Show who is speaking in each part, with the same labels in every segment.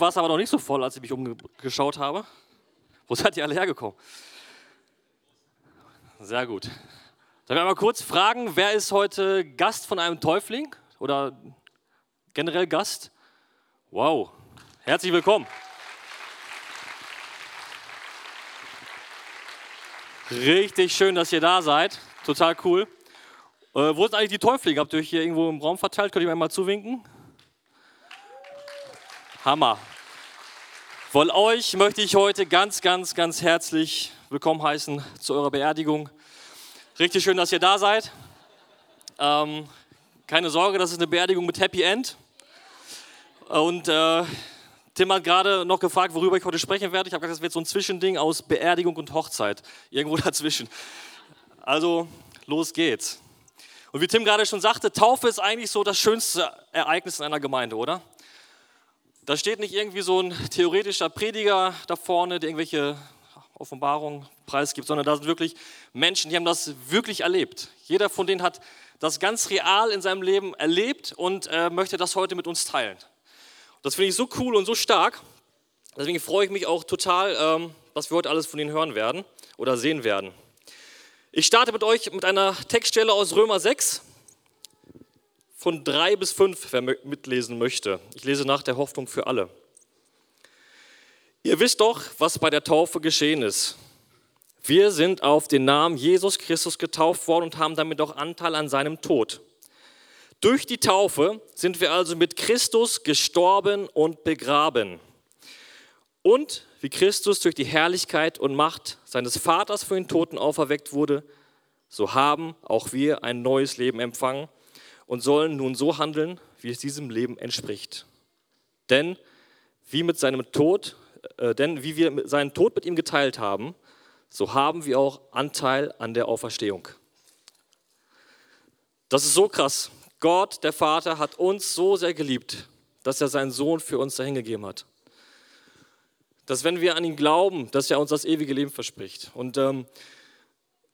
Speaker 1: War es aber noch nicht so voll, als ich mich umgeschaut habe. Wo seid ihr alle hergekommen? Sehr gut. Darf ich einmal kurz fragen, wer ist heute Gast von einem Täufling oder generell Gast? Wow. Herzlich willkommen. Richtig schön, dass ihr da seid. Total cool. Äh, wo sind eigentlich die Täuflinge? Habt ihr euch hier irgendwo im Raum verteilt? Könnt ihr mir mal zuwinken? Hammer. Von euch möchte ich heute ganz, ganz, ganz herzlich willkommen heißen zu eurer Beerdigung. Richtig schön, dass ihr da seid. Ähm, keine Sorge, das ist eine Beerdigung mit Happy End. Und äh, Tim hat gerade noch gefragt, worüber ich heute sprechen werde. Ich habe gesagt, das wird so ein Zwischending aus Beerdigung und Hochzeit. Irgendwo dazwischen. Also, los geht's. Und wie Tim gerade schon sagte, Taufe ist eigentlich so das schönste Ereignis in einer Gemeinde, oder? Da steht nicht irgendwie so ein theoretischer Prediger da vorne, der irgendwelche Offenbarungen preisgibt, sondern da sind wirklich Menschen, die haben das wirklich erlebt. Jeder von denen hat das ganz real in seinem Leben erlebt und äh, möchte das heute mit uns teilen. Das finde ich so cool und so stark. Deswegen freue ich mich auch total, ähm, was wir heute alles von ihnen hören werden oder sehen werden. Ich starte mit euch mit einer Textstelle aus Römer 6 von 3 bis 5, wer mitlesen möchte. Ich lese nach der Hoffnung für alle. Ihr wisst doch, was bei der Taufe geschehen ist. Wir sind auf den Namen Jesus Christus getauft worden und haben damit auch Anteil an seinem Tod. Durch die Taufe sind wir also mit Christus gestorben und begraben. Und wie Christus durch die Herrlichkeit und Macht seines Vaters für den Toten auferweckt wurde, so haben auch wir ein neues Leben empfangen und sollen nun so handeln, wie es diesem Leben entspricht. Denn wie mit seinem Tod, äh, denn wie wir seinen Tod mit ihm geteilt haben, so haben wir auch Anteil an der Auferstehung. Das ist so krass. Gott, der Vater, hat uns so sehr geliebt, dass er seinen Sohn für uns dahingegeben hat. Dass wenn wir an ihn glauben, dass er uns das ewige Leben verspricht. Und ähm,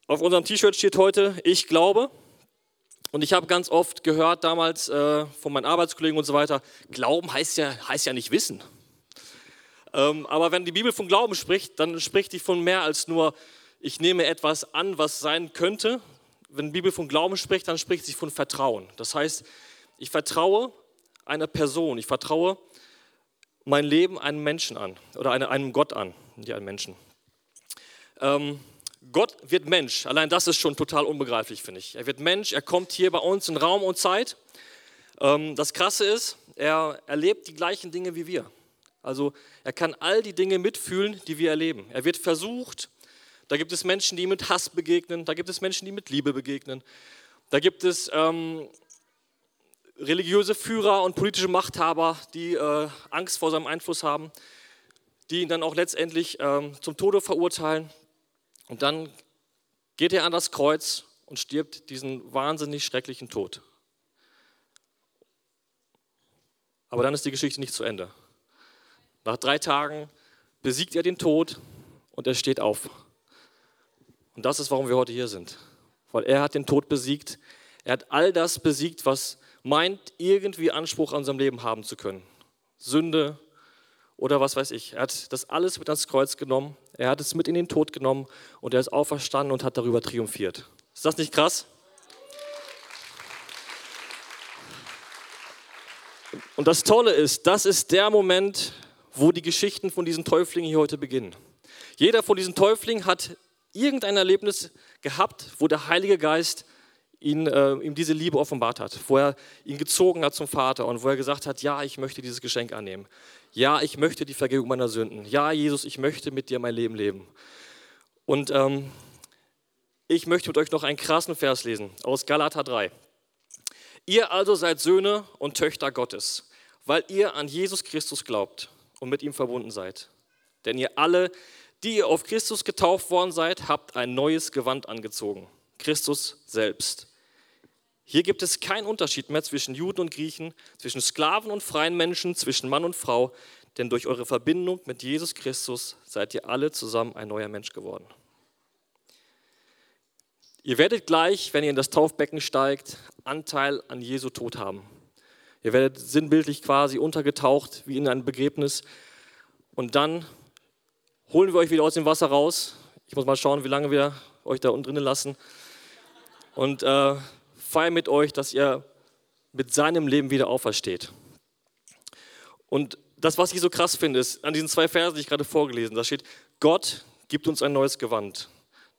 Speaker 1: auf unserem T-Shirt steht heute, ich glaube. Und ich habe ganz oft gehört damals äh, von meinen Arbeitskollegen und so weiter, Glauben heißt ja, heißt ja nicht wissen. Ähm, aber wenn die Bibel von Glauben spricht, dann spricht die von mehr als nur, ich nehme etwas an, was sein könnte, wenn die Bibel von Glauben spricht, dann spricht sie von Vertrauen. Das heißt, ich vertraue einer Person, ich vertraue mein Leben einem Menschen an oder einem Gott an, nicht einem Menschen. Ähm, Gott wird Mensch, allein das ist schon total unbegreiflich, finde ich. Er wird Mensch, er kommt hier bei uns in Raum und Zeit. Ähm, das Krasse ist, er erlebt die gleichen Dinge wie wir. Also er kann all die Dinge mitfühlen, die wir erleben. Er wird versucht, da gibt es Menschen, die mit Hass begegnen, da gibt es Menschen, die mit Liebe begegnen. Da gibt es ähm, religiöse Führer und politische Machthaber, die äh, Angst vor seinem Einfluss haben, die ihn dann auch letztendlich ähm, zum Tode verurteilen. Und dann geht er an das Kreuz und stirbt diesen wahnsinnig schrecklichen Tod. Aber dann ist die Geschichte nicht zu Ende. Nach drei Tagen besiegt er den Tod und er steht auf. Und das ist, warum wir heute hier sind. Weil er hat den Tod besiegt. Er hat all das besiegt, was meint, irgendwie Anspruch an unserem Leben haben zu können. Sünde oder was weiß ich. Er hat das alles mit ans Kreuz genommen. Er hat es mit in den Tod genommen und er ist auferstanden und hat darüber triumphiert. Ist das nicht krass? Und das Tolle ist, das ist der Moment, wo die Geschichten von diesen Täuflingen hier heute beginnen. Jeder von diesen Täuflingen hat irgendein Erlebnis gehabt, wo der Heilige Geist ihn, äh, ihm diese Liebe offenbart hat, wo er ihn gezogen hat zum Vater und wo er gesagt hat, ja, ich möchte dieses Geschenk annehmen. Ja, ich möchte die Vergebung meiner Sünden. Ja, Jesus, ich möchte mit dir mein Leben leben. Und ähm, ich möchte mit euch noch einen krassen Vers lesen aus Galater 3. Ihr also seid Söhne und Töchter Gottes, weil ihr an Jesus Christus glaubt. und mit ihm verbunden seid. Denn ihr alle, die ihr auf Christus getauft worden seid, habt ein neues Gewand angezogen. Christus selbst. Hier gibt es keinen Unterschied mehr zwischen Juden und Griechen, zwischen Sklaven und freien Menschen, zwischen Mann und Frau, denn durch eure Verbindung mit Jesus Christus seid ihr alle zusammen ein neuer Mensch geworden. Ihr werdet gleich, wenn ihr in das Taufbecken steigt, Anteil an Jesu Tod haben. Ihr werdet sinnbildlich quasi untergetaucht wie in ein Begräbnis. Und dann holen wir euch wieder aus dem Wasser raus. Ich muss mal schauen, wie lange wir euch da unten drinnen lassen. Und äh, feiern mit euch, dass ihr mit seinem Leben wieder aufersteht. Und das, was ich so krass finde, ist an diesen zwei Versen, die ich gerade vorgelesen da steht, Gott gibt uns ein neues Gewand.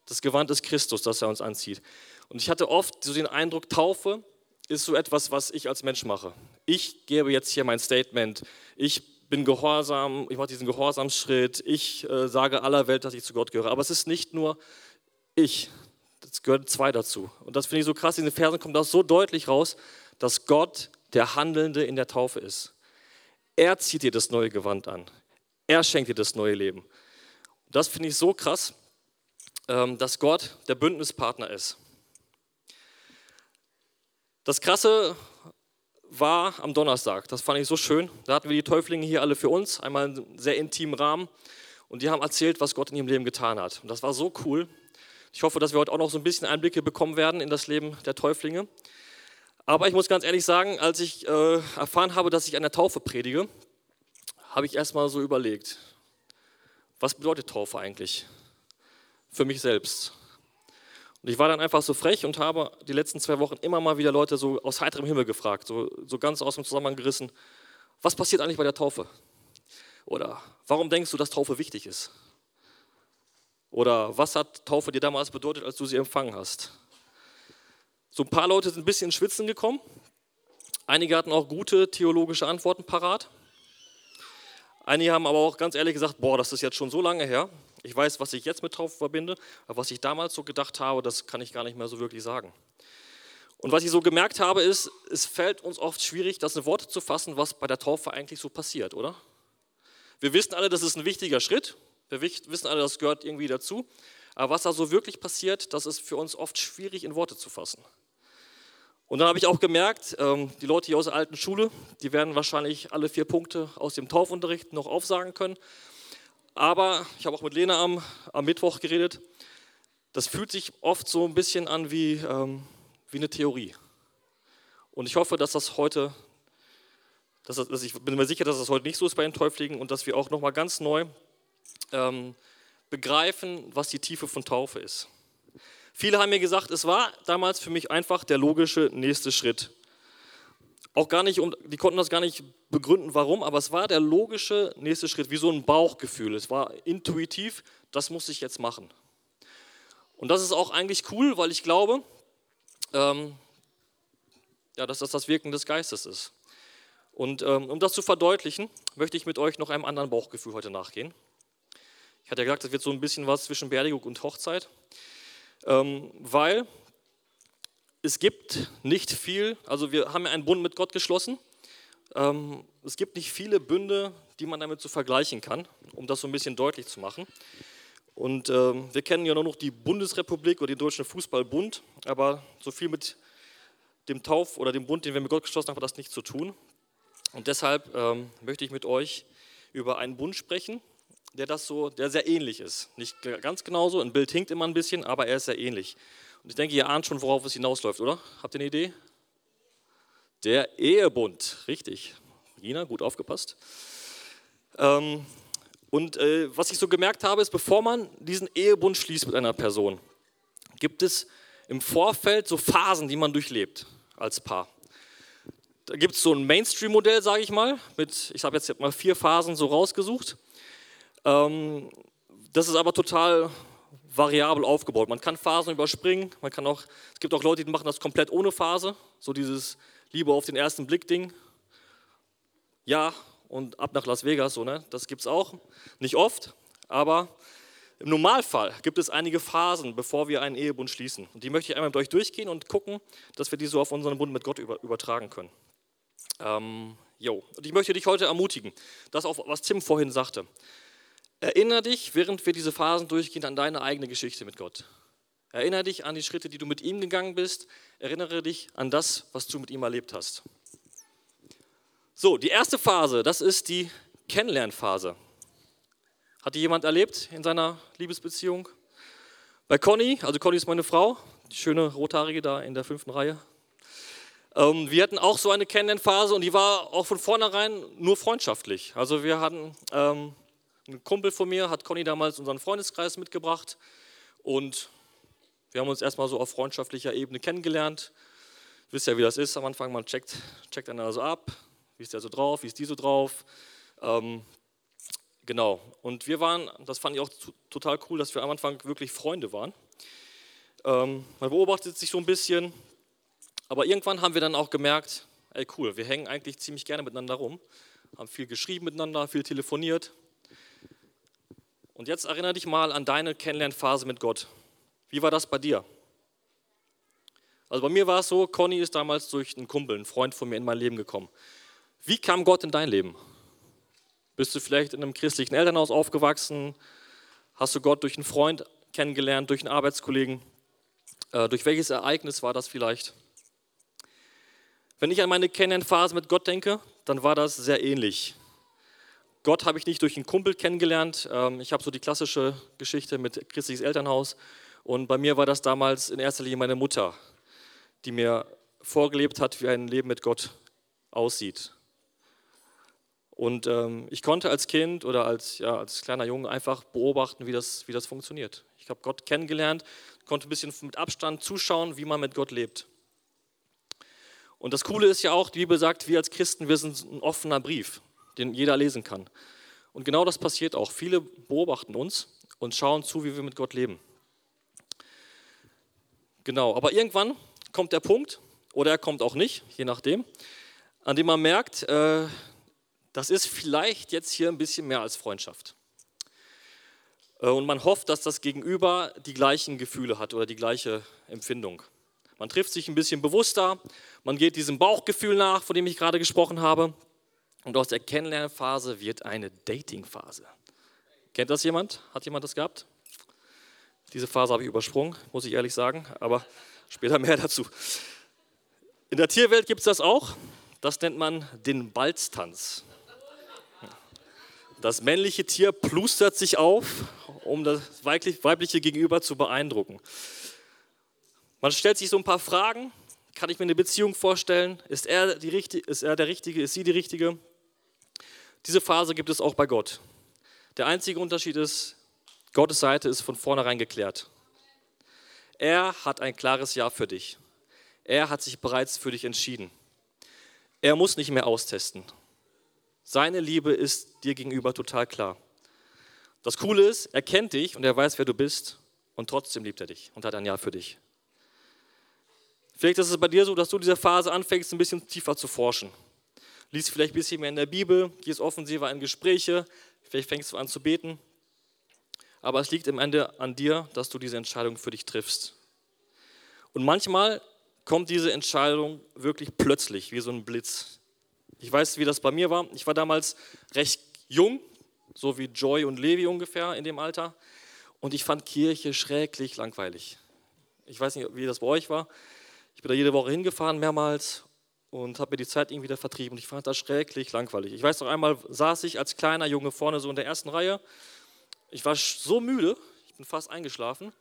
Speaker 1: Das Gewand ist Christus, das er uns anzieht. Und ich hatte oft so den Eindruck, Taufe ist so etwas, was ich als Mensch mache. Ich gebe jetzt hier mein Statement. Ich bin gehorsam, ich mache diesen Gehorsamsschritt. Ich äh, sage aller Welt, dass ich zu Gott gehöre. Aber es ist nicht nur ich. Es gehören zwei dazu. Und das finde ich so krass. In den Versen kommt das so deutlich raus, dass Gott der Handelnde in der Taufe ist. Er zieht dir das neue Gewand an. Er schenkt dir das neue Leben. Und das finde ich so krass, ähm, dass Gott der Bündnispartner ist. Das Krasse war am Donnerstag. Das fand ich so schön. Da hatten wir die Täuflinge hier alle für uns, einmal einen sehr intimen Rahmen. Und die haben erzählt, was Gott in ihrem Leben getan hat. Und das war so cool. Ich hoffe, dass wir heute auch noch so ein bisschen Einblicke bekommen werden in das Leben der Täuflinge. Aber ich muss ganz ehrlich sagen, als ich äh, erfahren habe, dass ich an der Taufe predige, habe ich erstmal so überlegt, was bedeutet Taufe eigentlich für mich selbst? Und ich war dann einfach so frech und habe die letzten zwei Wochen immer mal wieder Leute so aus heiterem Himmel gefragt, so, so ganz aus dem Zusammenhang gerissen, was passiert eigentlich bei der Taufe? Oder warum denkst du, dass Taufe wichtig ist? Oder was hat Taufe dir damals bedeutet, als du sie empfangen hast? So ein paar Leute sind ein bisschen ins Schwitzen gekommen. Einige hatten auch gute theologische Antworten parat. Einige haben aber auch ganz ehrlich gesagt, boah, das ist jetzt schon so lange her. Ich weiß, was ich jetzt mit Taufe verbinde, aber was ich damals so gedacht habe, das kann ich gar nicht mehr so wirklich sagen. Und was ich so gemerkt habe, ist, es fällt uns oft schwierig, das in Worte zu fassen, was bei der Taufe eigentlich so passiert, oder? Wir wissen alle, das ist ein wichtiger Schritt. Wir wissen alle, das gehört irgendwie dazu. Aber was da so wirklich passiert, das ist für uns oft schwierig in Worte zu fassen. Und dann habe ich auch gemerkt, ähm, die Leute hier aus der alten Schule, die werden wahrscheinlich alle vier Punkte aus dem Taufunterricht noch aufsagen können. Aber ich habe auch mit Lena am, am Mittwoch geredet. Das fühlt sich oft so ein bisschen an wie, ähm, wie eine Theorie. Und ich hoffe, dass das heute, dass das, dass ich bin mir sicher, dass das heute nicht so ist bei den Täuflingen und dass wir auch nochmal ganz neu ähm, begreifen, was die Tiefe von Taufe ist. Viele haben mir gesagt, es war damals für mich einfach der logische nächste Schritt auch gar nicht, die konnten das gar nicht begründen, warum, aber es war der logische nächste Schritt, wie so ein Bauchgefühl. Es war intuitiv, das muss ich jetzt machen. Und das ist auch eigentlich cool, weil ich glaube, ähm, ja, dass das das Wirken des Geistes ist. Und ähm, um das zu verdeutlichen, möchte ich mit euch noch einem anderen Bauchgefühl heute nachgehen. Ich hatte ja gesagt, das wird so ein bisschen was zwischen Beerdigung und Hochzeit, ähm, weil es gibt nicht viel, also wir haben ja einen Bund mit Gott geschlossen. Ähm, es gibt nicht viele Bünde, die man damit so vergleichen kann, um das so ein bisschen deutlich zu machen. Und ähm, wir kennen ja nur noch die Bundesrepublik oder den Deutschen Fußballbund, aber so viel mit dem Tauf oder dem Bund, den wir mit Gott geschlossen haben, hat das nichts zu tun. Und deshalb ähm, möchte ich mit euch über einen Bund sprechen, der das so, der sehr ähnlich ist. Nicht ganz genauso, ein Bild hinkt immer ein bisschen, aber er ist sehr ähnlich. Und ich denke, ihr ahnt schon, worauf es hinausläuft, oder? Habt ihr eine Idee? Der Ehebund, richtig. Gina, gut aufgepasst. Ähm, und äh, was ich so gemerkt habe, ist, bevor man diesen Ehebund schließt mit einer Person, gibt es im Vorfeld so Phasen, die man durchlebt als Paar. Da gibt es so ein Mainstream-Modell, sage ich mal, mit, ich habe jetzt mal vier Phasen so rausgesucht. Ähm, das ist aber total variabel aufgebaut. Man kann Phasen überspringen, man kann auch, es gibt auch Leute, die machen das komplett ohne Phase, so dieses Liebe auf den ersten Blick Ding. Ja, und ab nach Las Vegas, so, ne? das gibt es auch. Nicht oft, aber im Normalfall gibt es einige Phasen, bevor wir einen Ehebund schließen. Und die möchte ich einmal mit euch durchgehen und gucken, dass wir die so auf unseren Bund mit Gott übertragen können. Ähm, und ich möchte dich heute ermutigen, das auch, was Tim vorhin sagte. Erinnere dich, während wir diese Phasen durchgehen, an deine eigene Geschichte mit Gott. Erinnere dich an die Schritte, die du mit ihm gegangen bist. Erinnere dich an das, was du mit ihm erlebt hast. So, die erste Phase, das ist die Kennenlernphase. Hat die jemand erlebt in seiner Liebesbeziehung? Bei Conny, also Conny ist meine Frau, die schöne rothaarige da in der fünften Reihe, ähm, wir hatten auch so eine Kennenlernphase und die war auch von vornherein nur freundschaftlich. Also wir hatten, ähm, ein Kumpel von mir hat Conny damals unseren Freundeskreis mitgebracht und wir haben uns erstmal so auf freundschaftlicher Ebene kennengelernt. Wisst ja, wie das ist am Anfang, man checkt, checkt einander so ab, wie ist der so drauf, wie ist die so drauf. Ähm, genau, und wir waren, das fand ich auch total cool, dass wir am Anfang wirklich Freunde waren. Ähm, man beobachtet sich so ein bisschen, aber irgendwann haben wir dann auch gemerkt, ey cool, wir hängen eigentlich ziemlich gerne miteinander rum, haben viel geschrieben miteinander, viel telefoniert. Und jetzt erinnere dich mal an deine Kennenlernphase mit Gott. Wie war das bei dir? Also bei mir war es so, Conny ist damals durch einen Kumpel, einen Freund von mir in mein Leben gekommen. Wie kam Gott in dein Leben? Bist du vielleicht in einem christlichen Elternhaus aufgewachsen? Hast du Gott durch einen Freund kennengelernt, durch einen Arbeitskollegen? Äh, durch welches Ereignis war das vielleicht? Wenn ich an meine Kennenlernphase mit Gott denke, dann war das sehr ähnlich. Gott habe ich nicht durch einen Kumpel kennengelernt. Ähm, ich habe so die klassische Geschichte mit christliches Elternhaus. Und bei mir war das damals in erster Linie meine Mutter, die mir vorgelebt hat, wie ein Leben mit Gott aussieht. Und ähm, ich konnte als Kind oder als, ja, als kleiner Junge einfach beobachten, wie das, wie das funktioniert. Ich habe Gott kennengelernt, konnte ein bisschen mit Abstand zuschauen, wie man mit Gott lebt. Und das Coole ist ja auch, die Bibel sagt, wir als Christen, wir sind ein offener Brief, den jeder lesen kann. Und genau das passiert auch. Viele beobachten uns und schauen zu, wie wir mit Gott leben. Genau, aber irgendwann kommt der Punkt, oder er kommt auch nicht, je nachdem, an dem man merkt, äh, das ist vielleicht jetzt hier ein bisschen mehr als Freundschaft. Äh, und man hofft, dass das Gegenüber die gleichen Gefühle hat oder die gleiche Empfindung. Man trifft sich ein bisschen bewusster, man geht diesem Bauchgefühl nach, von dem ich gerade gesprochen habe. Und aus der Kennenlernphase wird eine Datingphase. Kennt das jemand? Hat jemand das gehabt? Diese Phase habe ich übersprungen, muss ich ehrlich sagen, aber später mehr dazu. In der Tierwelt gibt es das auch. Das nennt man den Balztanz. Das männliche Tier plustert sich auf, um das weibliche Gegenüber zu beeindrucken. Man stellt sich so ein paar Fragen. Kann ich mir eine Beziehung vorstellen? Ist er, die, ist er der Richtige? Ist sie die Richtige? Diese Phase gibt es auch bei Gott. Der einzige Unterschied ist, Gottes Seite ist von vornherein geklärt. Er hat ein klares Ja für dich. Er hat sich bereits für dich entschieden. Er muss nicht mehr austesten. Seine Liebe ist dir gegenüber total klar. Das Coole ist, er kennt dich und er weiß, wer du bist und trotzdem liebt er dich und hat ein Ja für dich. Vielleicht ist es bei dir so, dass du diese Phase anfängst, ein bisschen tiefer zu forschen. Lies vielleicht ein bisschen mehr in der Bibel, gehst offensiver in Gespräche, vielleicht fängst du an zu beten. Aber es liegt im Ende an dir, dass du diese Entscheidung für dich triffst. Und manchmal kommt diese Entscheidung wirklich plötzlich, wie so ein Blitz. Ich weiß, wie das bei mir war. Ich war damals recht jung, so wie Joy und Levi ungefähr in dem Alter. Und ich fand Kirche schrecklich langweilig. Ich weiß nicht, wie das bei euch war. Ich bin da jede Woche hingefahren, mehrmals, und habe mir die Zeit irgendwie wieder vertrieben. Und ich fand das schrecklich langweilig. Ich weiß noch einmal, saß ich als kleiner Junge vorne so in der ersten Reihe. Ich war so müde, ich bin fast eingeschlafen.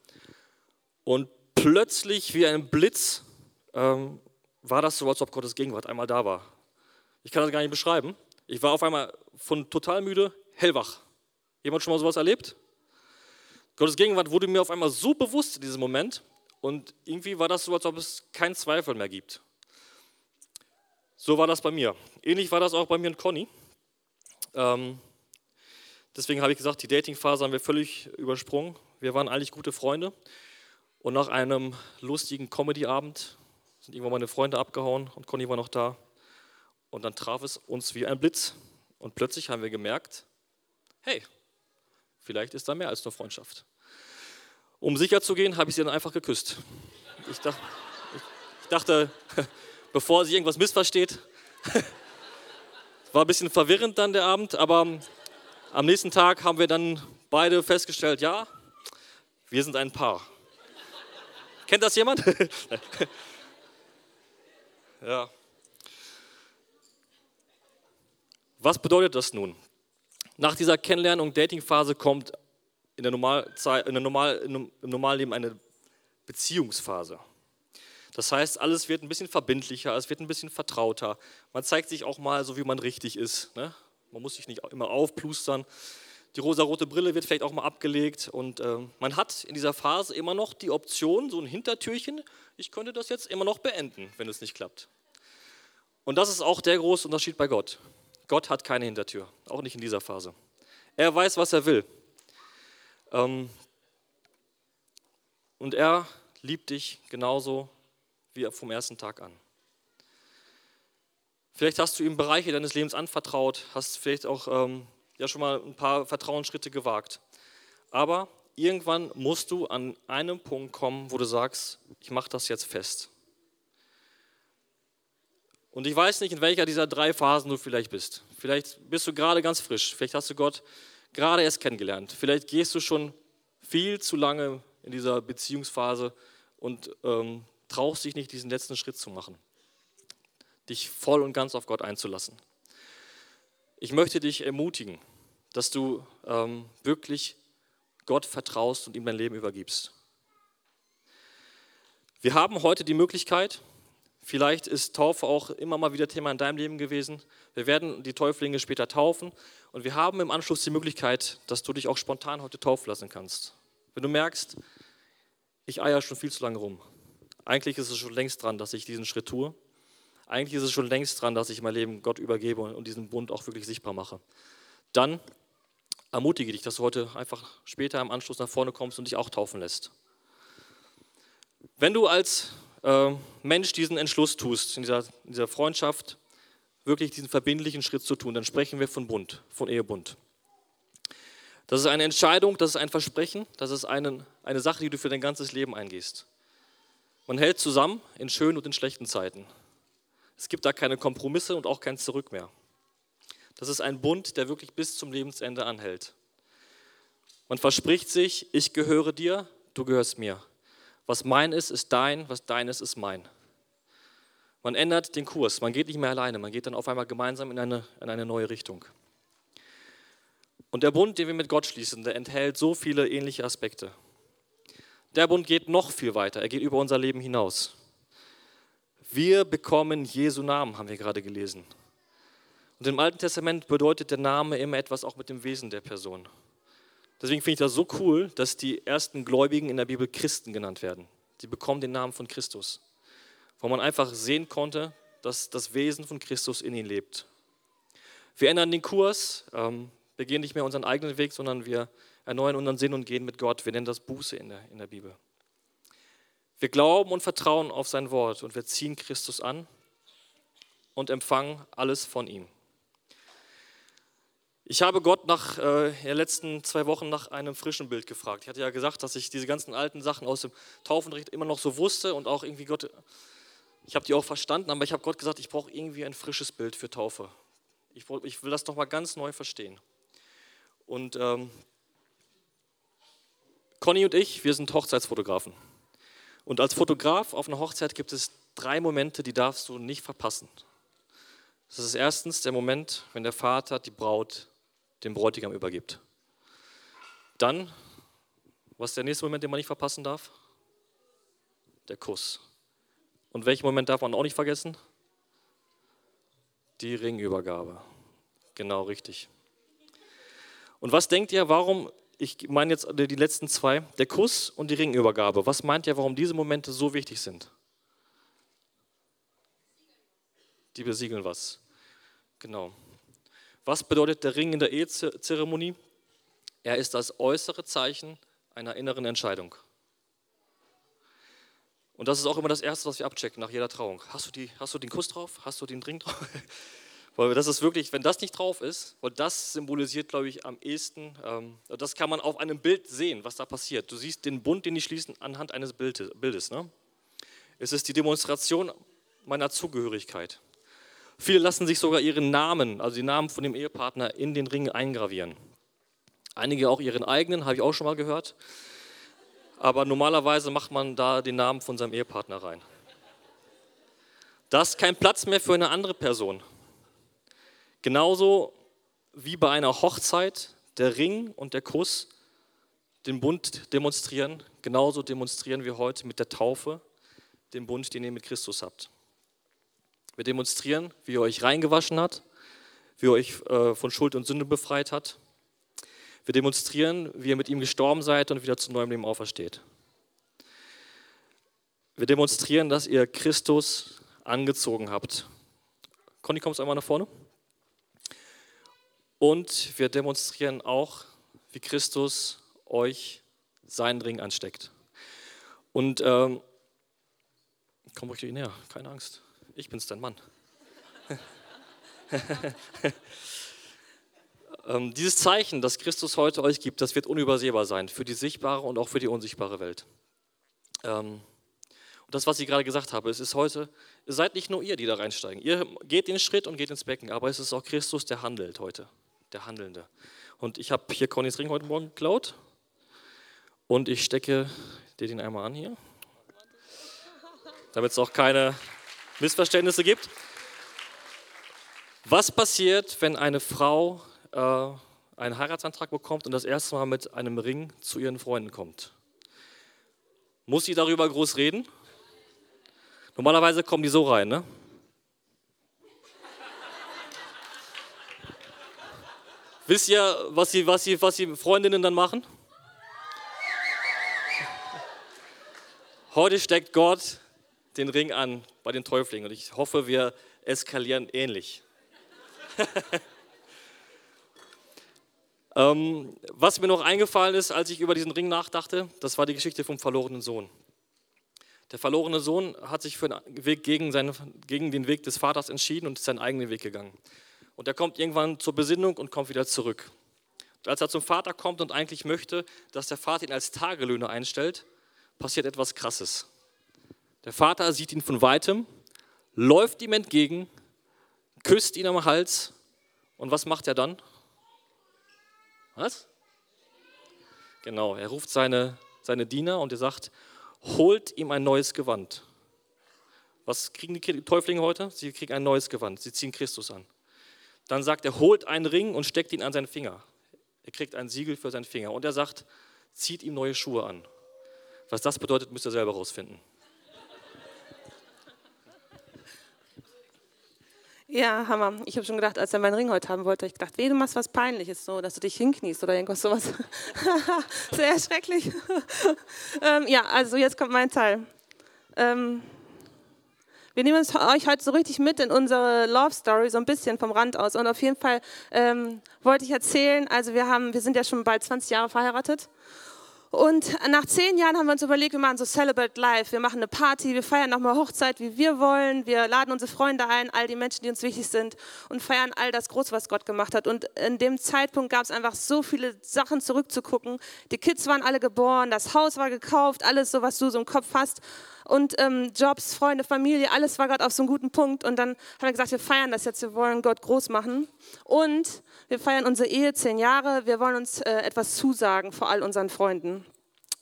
Speaker 1: Und plötzlich wie ein Blitz ähm, war das so, als ob Gottes Gegenwart einmal da war. Ich kann das gar nicht beschreiben. Ich war auf einmal von total müde hellwach. Jemand schon mal sowas erlebt? Gottes Gegenwart wurde mir auf einmal so bewusst in diesem Moment, und irgendwie war das so, als ob es keinen Zweifel mehr gibt. So war das bei mir. Ähnlich war das auch bei mir und Conny. Ähm, deswegen habe ich gesagt, die Datingphase haben wir völlig übersprungen. Wir waren eigentlich gute Freunde. Und nach einem lustigen Comedy-Abend sind irgendwann meine Freunde abgehauen und Conny war noch da. Und dann traf es uns wie ein Blitz. Und plötzlich haben wir gemerkt, hey, vielleicht ist da mehr als nur Freundschaft. Um sicher zu gehen, habe ich sie dann einfach geküsst. Ich dachte, ich dachte bevor sie irgendwas missversteht, War ein bisschen verwirrend dann der Abend, aber am nächsten Tag haben wir dann beide festgestellt, ja, wir sind ein Paar. Kennt das jemand? ja. Was bedeutet das nun? Nach dieser Kennenlern- und Datingphase kommt in der Normalzeit, in der Normal, im Normalleben eine Beziehungsphase. Das heißt, alles wird ein bisschen verbindlicher, es wird ein bisschen vertrauter. Man zeigt sich auch mal so, wie man richtig ist. Ne? Man muss sich nicht immer aufplustern. Die rosarote Brille wird vielleicht auch mal abgelegt und äh, man hat in dieser Phase immer noch die Option, so ein Hintertürchen, ich könnte das jetzt immer noch beenden, wenn es nicht klappt. Und das ist auch der große Unterschied bei Gott. Gott hat keine Hintertür, auch nicht in dieser Phase. Er weiß, was er will. Ähm, und er liebt dich genauso wie vom ersten Tag an. Vielleicht hast du ihm Bereiche deines Lebens anvertraut, hast vielleicht auch ähm, ja schon mal ein paar Vertrauensschritte gewagt. Aber irgendwann musst du an einem Punkt kommen, wo du sagst, ich mache das jetzt fest. Und ich weiß nicht, in welcher dieser drei Phasen du vielleicht bist. Vielleicht bist du gerade ganz frisch, vielleicht hast du Gott gerade erst kennengelernt. Vielleicht gehst du schon viel zu lange in dieser Beziehungsphase und ähm, traust dich nicht, diesen letzten Schritt zu machen. Dich voll und ganz auf Gott einzulassen. Ich möchte dich ermutigen, dass du ähm, wirklich Gott vertraust und ihm dein Leben übergibst. Wir haben heute die Möglichkeit, Vielleicht ist Taufe auch immer mal wieder Thema in deinem Leben gewesen. Wir werden die Täuflinge später taufen und wir haben im Anschluss die Möglichkeit, dass du dich auch spontan heute taufen lassen kannst. Wenn du merkst, ich eier schon viel zu lange rum. Eigentlich ist es schon längst dran, dass ich diesen Schritt tue. Eigentlich ist es schon längst dran, dass ich mein Leben Gott übergebe und diesen Bund auch wirklich sichtbar mache. Dann ermutige dich, dass du heute einfach später im Anschluss nach vorne kommst und dich auch taufen lässt. Wenn du als äh, Mensch diesen Entschluss tust, in dieser, in dieser Freundschaft wirklich diesen verbindlichen Schritt zu tun, dann sprechen wir von Bund, von Ehebund. Das ist eine Entscheidung, das ist ein Versprechen, das ist eine, eine Sache, die du für dein ganzes Leben eingehst. Man hält zusammen in schönen und in schlechten Zeiten. Es gibt da keine Kompromisse und auch kein Zurück mehr. Das ist ein Bund, der wirklich bis zum Lebensende anhält. Man verspricht sich, ich gehöre dir, du gehörst mir. Was mein ist, ist dein, was dein ist, ist mein. Man ändert den Kurs, man geht nicht mehr alleine, man geht dann auf einmal gemeinsam in eine, in eine neue Richtung. Und der Bund, den wir mit Gott schließen, der enthält so viele ähnliche Aspekte. Der Bund geht noch viel weiter, er geht über unser Leben hinaus. Wir bekommen Jesu Namen, haben wir gerade gelesen. Und im Alten Testament bedeutet der Name immer etwas auch mit dem Wesen der Person. Deswegen finde ich das so cool, dass die ersten Gläubigen in der Bibel Christen genannt werden. Sie bekommen den Namen von Christus, wo man einfach sehen konnte, dass das Wesen von Christus in ihnen lebt. Wir ändern den Kurs, ähm, wir gehen nicht mehr unseren eigenen Weg, sondern wir erneuern unseren Sinn und gehen mit Gott. Wir nennen das Buße in der, in der Bibel. Wir glauben und vertrauen auf sein Wort und wir ziehen Christus an und empfangen alles von ihm. Ich habe Gott nach äh, den letzten zwei Wochen nach einem frischen Bild gefragt. Ich hatte ja gesagt, dass ich diese ganzen alten Sachen aus dem Taufenrecht immer noch so wusste und auch irgendwie Gott, ich habe die auch verstanden, aber ich habe Gott gesagt, ich brauche irgendwie ein frisches Bild für Taufe. Ich, ich will das doch mal ganz neu verstehen. Und ähm, Conny und ich, wir sind Hochzeitsfotografen. Und als Fotograf auf einer Hochzeit gibt es drei Momente, die darfst du nicht verpassen. Das ist erstens der Moment, wenn der Vater die Braut dem Bräutigam übergibt. Dann, was ist der nächste Moment, den man nicht verpassen darf? Der Kuss. Und welchen Moment darf man auch nicht vergessen? Die Ringübergabe. Genau richtig. Und was denkt ihr, warum, ich meine jetzt die letzten zwei, der Kuss und die Ringübergabe, was meint ihr, warum diese Momente so wichtig sind? Die besiegeln was. Genau. Was bedeutet der Ring in der Ehezeremonie? Er ist das äußere Zeichen einer inneren Entscheidung. Und das ist auch immer das Erste, was wir abchecken nach jeder Trauung. Hast du, die, hast du den Kuss drauf? Hast du den Ring drauf? weil das ist wirklich, wenn das nicht drauf ist, weil das symbolisiert, glaube ich, am ehesten, ähm, das kann man auf einem Bild sehen, was da passiert. Du siehst den Bund, den die schließen, anhand eines Bildes. Ne? Es ist die Demonstration meiner Zugehörigkeit. Viele lassen sich sogar ihren Namen, also die Namen von dem Ehepartner, in den Ring eingravieren. Einige auch ihren eigenen, habe ich auch schon mal gehört. Aber normalerweise macht man da den Namen von seinem Ehepartner rein. Da ist kein Platz mehr für eine andere Person. Genauso wie bei einer Hochzeit der Ring und der Kuss den Bund demonstrieren, genauso demonstrieren wir heute mit der Taufe den Bund, den ihr mit Christus habt. Wir demonstrieren, wie er euch reingewaschen hat, wie er euch äh, von Schuld und Sünde befreit hat. Wir demonstrieren, wie ihr mit ihm gestorben seid und wieder zu neuem Leben aufersteht. Wir demonstrieren, dass ihr Christus angezogen habt. Conny, kommst du einmal nach vorne? Und wir demonstrieren auch, wie Christus euch seinen Ring ansteckt. Und ähm, komm ruhig näher, keine Angst. Ich bin's, dein Mann. ähm, dieses Zeichen, das Christus heute euch gibt, das wird unübersehbar sein für die sichtbare und auch für die unsichtbare Welt. Ähm, und das, was ich gerade gesagt habe, es ist heute, seid nicht nur ihr, die da reinsteigen. Ihr geht den Schritt und geht ins Becken, aber es ist auch Christus, der handelt heute, der Handelnde. Und ich habe hier Connys Ring heute Morgen geklaut und ich stecke dir den einmal an hier, damit es auch keine Missverständnisse gibt. Was passiert, wenn eine Frau äh, einen Heiratsantrag bekommt und das erste Mal mit einem Ring zu ihren Freunden kommt? Muss sie darüber groß reden? Normalerweise kommen die so rein, ne? Wisst ihr, was die, was, die, was die Freundinnen dann machen? Heute steckt Gott den Ring an bei den Täuflingen und ich hoffe, wir eskalieren ähnlich. ähm, was mir noch eingefallen ist, als ich über diesen Ring nachdachte, das war die Geschichte vom verlorenen Sohn. Der verlorene Sohn hat sich für den Weg gegen, seine, gegen den Weg des Vaters entschieden und ist seinen eigenen Weg gegangen. Und er kommt irgendwann zur Besinnung und kommt wieder zurück. Und als er zum Vater kommt und eigentlich möchte, dass der Vater ihn als Tagelöhner einstellt, passiert etwas Krasses. Der Vater sieht ihn von weitem, läuft ihm entgegen, küsst ihn am Hals und was macht er dann? Was? Genau, er ruft seine, seine Diener und er sagt, holt ihm ein neues Gewand. Was kriegen die Täuflinge heute? Sie kriegen ein neues Gewand, sie ziehen Christus an. Dann sagt er, holt einen Ring und steckt ihn an seinen Finger. Er kriegt ein Siegel für seinen Finger und er sagt, zieht ihm neue Schuhe an. Was das bedeutet, müsst ihr selber rausfinden.
Speaker 2: Ja, Hammer. Ich habe schon gedacht, als er meinen Ring heute haben wollte, ich gedacht, weh, du machst was Peinliches, so, dass du dich hinkniest oder irgendwas sowas. Sehr schrecklich. ähm, ja, also jetzt kommt mein Teil. Ähm, wir nehmen euch heute so richtig mit in unsere Love Story, so ein bisschen vom Rand aus. Und auf jeden Fall ähm, wollte ich erzählen, also wir, haben, wir sind ja schon bald 20 Jahre verheiratet. Und nach zehn Jahren haben wir uns überlegt, wir machen so Celebrate Life. Wir machen eine Party, wir feiern nochmal Hochzeit, wie wir wollen. Wir laden unsere Freunde ein, all die Menschen, die uns wichtig sind und feiern all das Große, was Gott gemacht hat. Und in dem Zeitpunkt gab es einfach so viele Sachen zurückzugucken. Die Kids waren alle geboren, das Haus war gekauft, alles so, was du so im Kopf hast und ähm, Jobs, Freunde, Familie, alles war gerade auf so einem guten Punkt. Und dann haben wir gesagt, wir feiern das jetzt, wir wollen Gott groß machen. Und wir feiern unsere Ehe zehn Jahre, wir wollen uns äh, etwas zusagen vor all unseren Freunden.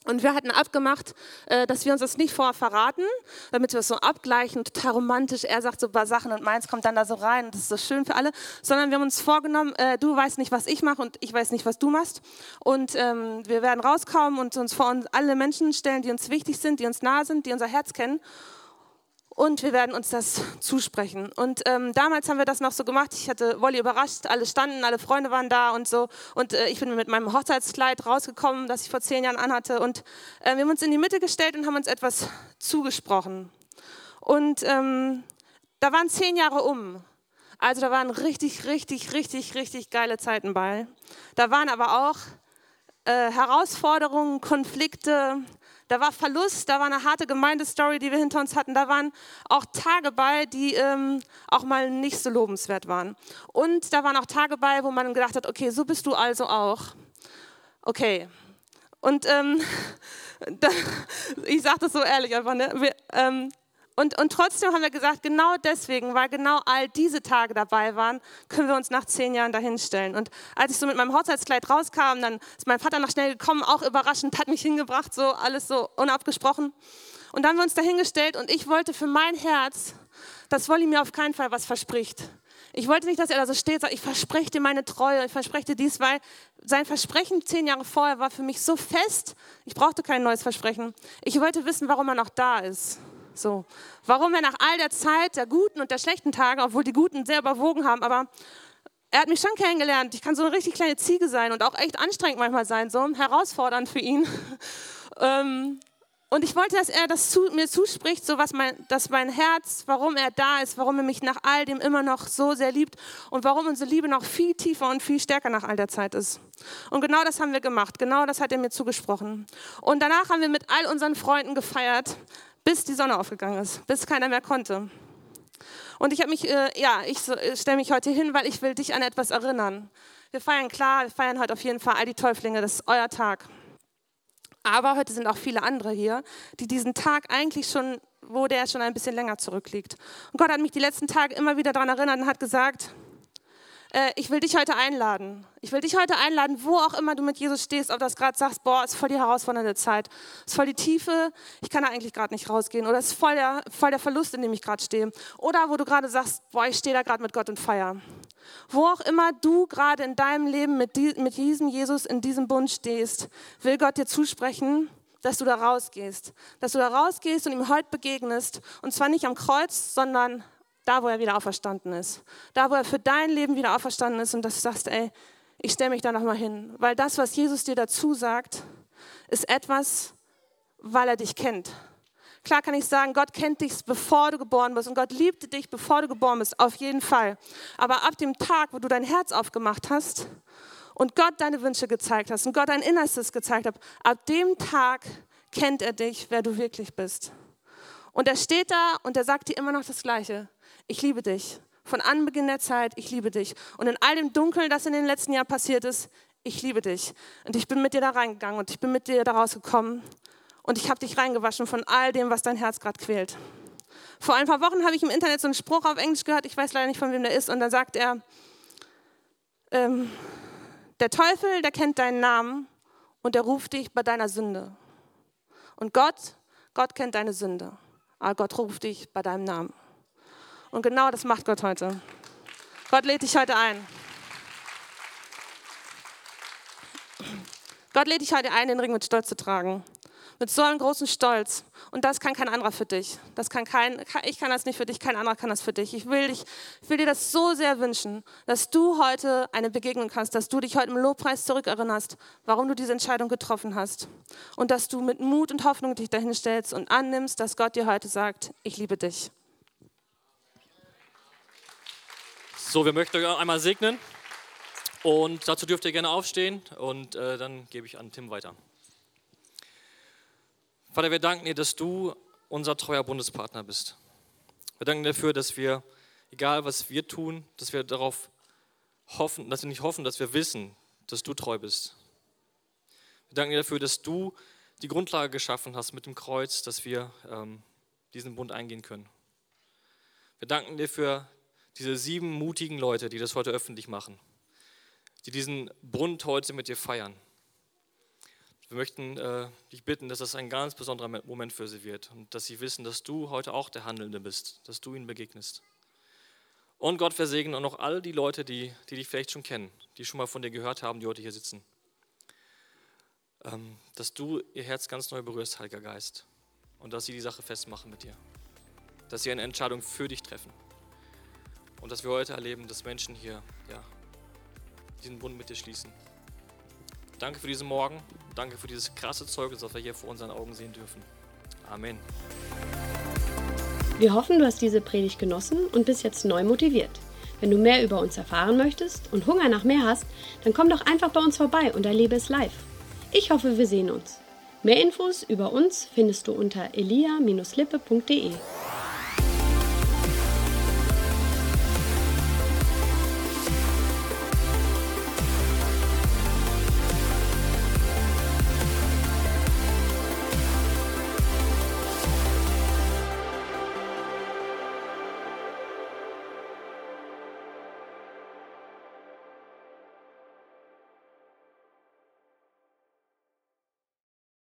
Speaker 2: Und wir hatten abgemacht, äh, dass wir uns das nicht vorher verraten, damit wir es so abgleichen, total romantisch. Er sagt so ein paar Sachen und meins kommt dann da so rein und das ist so schön für alle. Sondern wir haben uns vorgenommen, äh, du weißt nicht, was ich mache und ich weiß nicht, was du machst. Und ähm, wir werden rauskommen und uns vor uns alle Menschen stellen, die uns wichtig sind, die uns nahe sind, die unser Herz kennen und wir werden uns das zusprechen. Und ähm, damals haben wir das noch so gemacht. Ich hatte Wolli überrascht, alle standen, alle Freunde waren da und so. Und äh, ich bin mit meinem Hochzeitskleid rausgekommen, das ich vor zehn Jahren anhatte. Und äh, wir haben uns in die Mitte gestellt und haben uns etwas zugesprochen. Und ähm, da waren zehn Jahre um. Also da waren richtig, richtig, richtig, richtig geile Zeiten bei. Da waren aber auch äh, Herausforderungen, Konflikte, da war Verlust, da war eine harte Gemeindestory, die wir hinter uns hatten. Da waren auch Tage bei, die ähm, auch mal nicht so lobenswert waren. Und da waren auch Tage bei, wo man gedacht hat, okay, so bist du also auch. Okay. Und ähm, da, ich sage das so ehrlich einfach, ne? Wir, ähm, Und, und trotzdem haben wir gesagt, genau deswegen, weil genau all diese Tage dabei waren, können wir uns nach zehn Jahren dahinstellen. Und als ich so mit meinem Hochzeitskleid rauskam, dann ist mein Vater noch schnell gekommen, auch überraschend, hat mich hingebracht, so alles so unabgesprochen. Und dann haben wir uns dahingestellt und ich wollte für mein Herz, dass Wolli mir auf keinen Fall was verspricht. Ich wollte nicht, dass er da so steht, sagt, ich verspreche dir meine Treue, ich verspreche dir dies, weil sein Versprechen zehn Jahre vorher war für mich so fest, ich brauchte kein neues Versprechen. Ich wollte wissen, warum er noch da ist. So. Warum er nach all der Zeit der guten und der schlechten Tage, obwohl die guten sehr überwogen haben, aber er hat mich schon kennengelernt. Ich kann so eine richtig kleine Ziege sein und auch echt anstrengend manchmal sein, so herausfordernd für ihn. ähm, und ich wollte, dass er das zu, mir zuspricht, so was mein, dass mein Herz, warum er da ist, warum er mich nach all dem immer noch so sehr liebt und warum unsere Liebe noch viel tiefer und viel stärker nach all der Zeit ist. Und genau das haben wir gemacht. Genau das hat er mir zugesprochen. Und danach haben wir mit all unseren Freunden gefeiert bis die Sonne aufgegangen ist, bis keiner mehr konnte. Und ich habe mich, äh, ja, ich äh, stelle mich heute hin, weil ich will dich an etwas erinnern. Wir feiern klar, wir feiern heute auf jeden Fall all die Täuflinge, das ist euer Tag. Aber heute sind auch viele andere hier, die diesen Tag eigentlich schon, wo der schon ein bisschen länger zurückliegt. Und Gott hat mich die letzten Tage immer wieder daran erinnert und hat gesagt, äh, ich will dich heute einladen. Ich will dich heute einladen, wo auch immer du mit Jesus stehst, ob du das gerade sagst, boah, ist voll die herausfordernde Zeit, ist voll die Tiefe, ich kann da eigentlich gerade nicht rausgehen oder ist voll der, voll der Verlust, in dem ich gerade stehe. Oder wo du gerade sagst, boah, ich stehe da gerade mit Gott und feier. Wo auch immer du gerade in deinem Leben mit, die, mit diesem Jesus in diesem Bund stehst, will Gott dir zusprechen, dass du da rausgehst. Dass du da rausgehst und ihm heute begegnest. Und zwar nicht am Kreuz, sondern da, wo er wieder auferstanden ist. Da, wo er für dein Leben wieder auferstanden ist und dass du sagst, ey, ich stelle mich da nochmal hin. Weil das, was Jesus dir dazu sagt, ist etwas, weil er dich kennt. Klar kann ich sagen, Gott kennt dich, bevor du geboren bist und Gott liebte dich, bevor du geboren bist, auf jeden Fall. Aber ab dem Tag, wo du dein Herz aufgemacht hast und Gott deine Wünsche gezeigt hast und Gott dein Innerstes gezeigt hat, ab dem Tag kennt er dich, wer du wirklich bist. Und er steht da und er sagt dir immer noch das Gleiche ich liebe dich. Von Anbeginn der Zeit, ich liebe dich. Und in all dem Dunkeln, das in den letzten Jahren passiert ist, ich liebe dich. Und ich bin mit dir da reingegangen und ich bin mit dir da rausgekommen. Und ich habe dich reingewaschen von all dem, was dein Herz gerade quält. Vor ein paar Wochen habe ich im Internet so einen Spruch auf Englisch gehört, ich weiß leider nicht, von wem der ist. Und da sagt er, ähm, der Teufel, der kennt deinen Namen und der ruft dich bei deiner Sünde. Und Gott, Gott kennt deine Sünde, aber Gott ruft dich bei deinem Namen. Und genau das macht Gott heute. Gott lädt dich heute ein. Gott lädt dich heute ein, den Ring mit Stolz zu tragen. Mit so einem großen Stolz. Und das kann kein anderer für dich. Das kann kein, ich kann das nicht für dich, kein anderer kann das für dich. Ich will, dich, ich will dir das so sehr wünschen, dass du heute eine Begegnung kannst, dass du dich heute im Lobpreis zurückerinnerst, warum du diese Entscheidung getroffen hast. Und dass du mit Mut und Hoffnung dich dahin stellst und annimmst, dass Gott dir heute sagt, ich liebe dich.
Speaker 1: So, wir möchten euch einmal segnen und dazu dürft ihr gerne aufstehen und äh, dann gebe ich an Tim weiter. Vater, wir danken dir, dass du unser treuer Bundespartner bist. Wir danken dafür, dass wir, egal was wir tun, dass wir darauf hoffen, dass wir nicht hoffen, dass wir wissen, dass du treu bist. Wir danken dir dafür, dass du die Grundlage geschaffen hast mit dem Kreuz, dass wir ähm, diesen Bund eingehen können. Wir danken dir für diese sieben mutigen Leute, die das heute öffentlich machen, die diesen Bund heute mit dir feiern. Wir möchten äh, dich bitten, dass das ein ganz besonderer Moment für sie wird und dass sie wissen, dass du heute auch der Handelnde bist, dass du ihnen begegnest. Und Gott versegne auch noch all die Leute, die, die dich vielleicht schon kennen, die schon mal von dir gehört haben, die heute hier sitzen. Ähm, dass du ihr Herz ganz neu berührst, Heiliger Geist. Und dass sie die Sache festmachen mit dir. Dass sie eine Entscheidung für dich treffen. Und dass wir heute erleben, dass Menschen hier ja, diesen Bund mit dir schließen. Danke für diesen Morgen. Danke für dieses krasse Zeugnis, das wir hier vor unseren Augen sehen dürfen. Amen.
Speaker 3: Wir hoffen, du hast diese Predigt genossen und bist jetzt neu motiviert. Wenn du mehr über uns erfahren möchtest und Hunger nach mehr hast, dann komm doch einfach bei uns vorbei und erlebe es live. Ich hoffe, wir sehen uns. Mehr Infos über uns findest du unter elia-lippe.de.